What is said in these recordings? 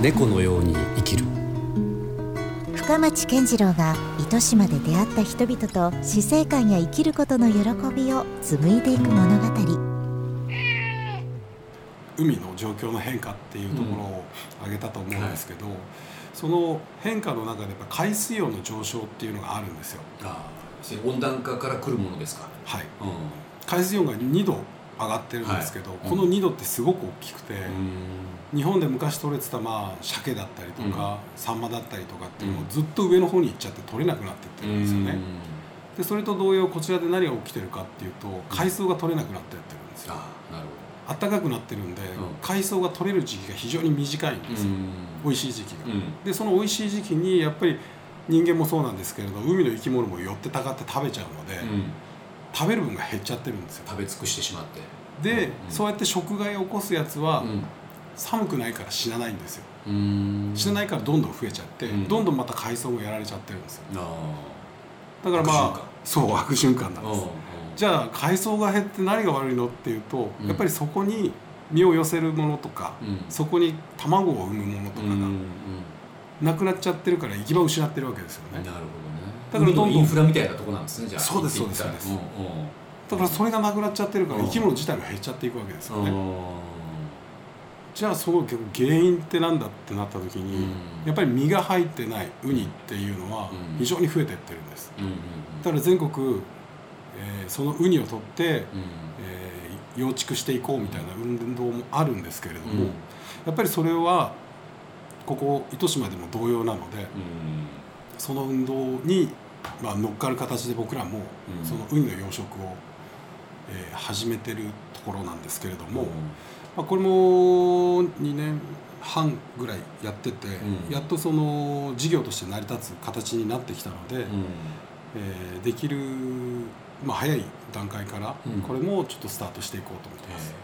猫のように生きる。深町健次郎が糸島で出会った人々と死生観や生きることの喜びを紡いでいく物語。海の状況の変化っていうところを挙げたと思うんですけど、その変化の中でやっぱ海水温の上昇っていうのがあるんですよ。ああ温暖化から来るものですか。はい、う海水温が2度上がってるんですけど、はい。この2度ってすごく大きくて、ん。日本で昔取れてたまあ鮭だったりとか、サンマだったりとかっていうのもうん。ずっと上の方に行っちゃって取れなくなってってるんですよね。でそれと同様こちらで何が起きてるかっていうと海藻が取れなくなってってるんですよ。なる暖かくなってるんで、ん。海藻が取れる時期が非常に短いんですよ、美味しい時期が。うん。でその美味しい時期にやっぱり人間もそうなんですけれど海の生き物も寄ってたかって食べちゃうので、うん食べる分が減っちゃってるんですよ。食べ尽くしてしまって。で、うんそうやって食害を起こすやつは、うん。寒くないから死なないんですよ。うん。死なないからどんどん増えちゃって、うん。どんどんまた海藻もやられちゃってるんですよ。あだからまあそう悪循環なんです。あじゃあ海藻が減って何が悪いのっていうと、うん。やっぱりそこに身を寄せるものとか、うん。そこに卵を産むものとかがなくなっちゃってるから行き場を失ってるわけですよね。なるほど。ねだからどんどんインフラみたいなとこなんですねじゃあそうです言ってみたらそうです。うんうんだからそれがなくなっちゃってるからうん。生き物自体が減っちゃっていくわけですよね、うん。じゃあその原因ってなんだってなった時に、うん。やっぱり身が入ってないウニっていうのはうん。非常に増えてってるんです。だから全国、えーそのウニを取って、うん。えー養畜していこうみたいな運動もあるんですけれども、うん。やっぱりそれはここ糸島でも同様なのでうんその運動に、まあ、乗っかる形で僕らもうん。そのウニの養殖を、えー始めてるところなんですけれども、まあ、これも2年半ぐらいやってて、うん。やっとその事業として成り立つ形になってきたので、うん。えーできる、まあ、早い段階からうん。これもちょっとスタートしていこうと思ってます。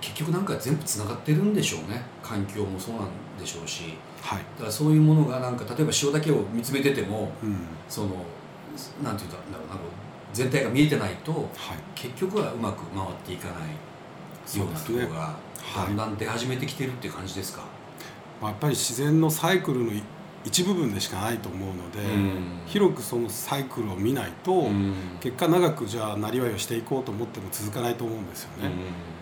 結局なんか全部つながってるんでしょうね。環境もそうなんでしょうし。はい。だからそういうものがなんか例えば塩だけを見つめててもうん。そのなんていうんだろうな全体が見えてないとはい。結局はうまく回っていかないようなところがはい。だんだん出始めてきてるっていう感じですか、まあ、やっぱり自然のサイクルのい一部分でしかないと思うので、うん。広くそのサイクルを見ないと、うん。結果長くじゃあなりわいをしていこうと思っても続かないと思うんですよね。うん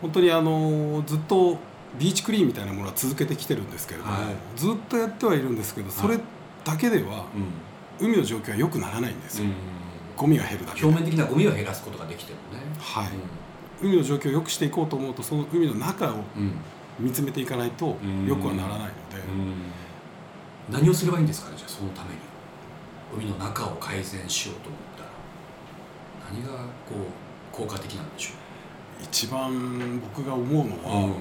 本当にあのずっとビーチクリーンみたいなものは続けてきてるんですけれども、はい。ずっとやってはいるんですけどそれだけでは海の状況は良くならないんですよ、うん。ゴミが減るだけで。表面的なゴミを減らすことができてもね。はい。海の状況を良くしていこうと思うとその海の中をうん。うん見つめていかないとうん。良くはならないので、何をすればいいんですかねじゃあそのために。海の中を改善しようと思ったら。何がこう効果的なんでしょ一番僕が思うのうは、うん。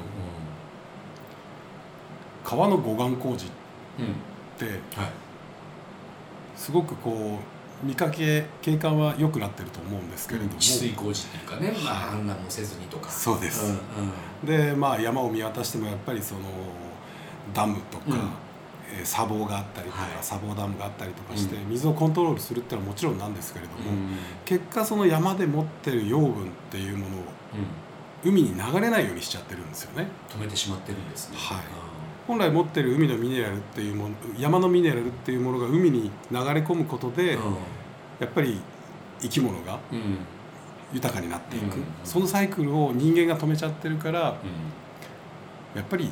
川の護岸工事っうん。てはい。すごくこう見かけ景観は良くなってると思うんですけれども、治水工事っていうかね、まあ、はい。氾濫もせずにとか。そうです。うんうん。でまあ山を見渡してもやっぱりそのダムとか、砂防があったりとか、はい。砂防ダムがあったりとかして、う水をコントロールするってのはもちろんなんですけれども、うん。結果その山で持ってる養分っていうものをうん。海に流れないようにしちゃってるんですよね。止めてしまってるんですね。はい。本来持ってる海のミネラルっていうもの山のミネラルっていうものが海に流れ込むことで、うん。やっぱり生き物が豊かになっていく、うん。そのサイクルを人間が止めちゃってるからうん。やっぱり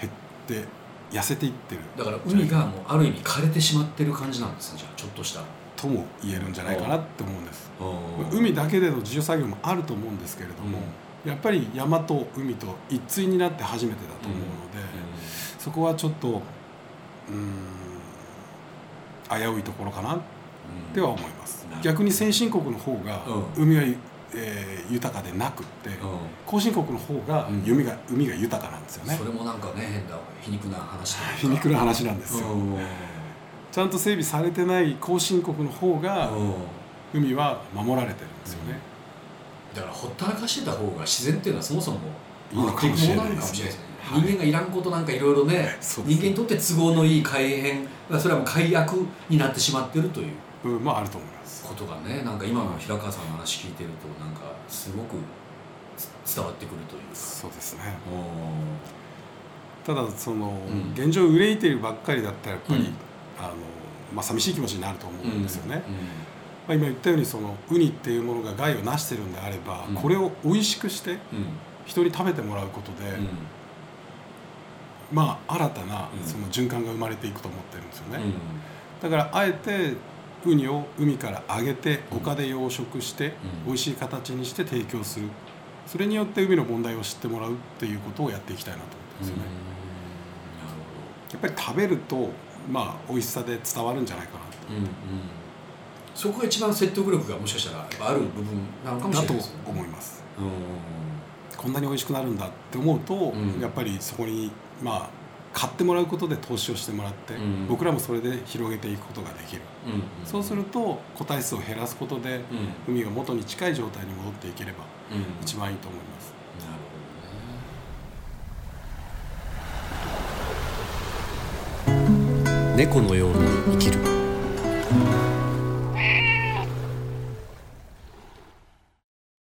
減って痩せていってる。だから海がもうある意味枯れてしまってる感じなんですねじゃあちょっとした。らとも言えるんじゃないかなって思うんです。うん。海だけでの自助作業もあると思うんですけれども、やっぱり山と海と一対になって初めてだと思うので、そこはちょっとうーん危ういところかなっては思います。逆に先進国の方がう海は、えー豊かでなくって、うん。後進国の方がうん。海が海が豊かなんですよね。それもなんかね変な皮肉な話 皮肉な話なんですよ、うん。ちゃんと整備されてない後進国の方がうん。海は守られてるんですよね、だからほったらかしてた方が自然っていうのはそもそもいいのかもしれないですね。人間がいらんことなんかいろいろね。人間にとって都合のいい改変それはもう改悪になってしまってるという部分もあると思います。ことがねなんか今の平川さんの話聞いてるとなんかすごくつ伝わってくるというか。そうですね。おただその、ん。現状憂いているばっかりだったらやっぱり、うん。あのまあ、寂しい気持ちになると思うんですよね、うん。まあ、今言ったようにそのウニっていうものが害をなしてるんであれば、うん。これを美味しくしてうん。人に食べてもらうことで、うん。まあ新たなうん。その循環が生まれていくと思ってるんですよね、うん。だからあえてウニを海から揚げて丘で養殖してうん。美味しい形にして提供する。それによって海の問題を知ってもらうっていうことをやっていきたいなと思ってますよね、やっぱり食べるとまあ美味しさで伝わるんじゃないかなと。うんうん。そこが一番説得力がもしかしたらある部分なのかもしだとれないですね。思います。うん。こんなに美味しくなるんだって思うと、うん。やっぱりそこにまあ買ってもらうことで投資をしてもらって、うん。僕らもそれで広げていくことができる、うんうん。そうすると個体数を減らすことでうん。海が元に近い状態に戻っていければうん。一番いいと思います。なるほどね。猫のように生きる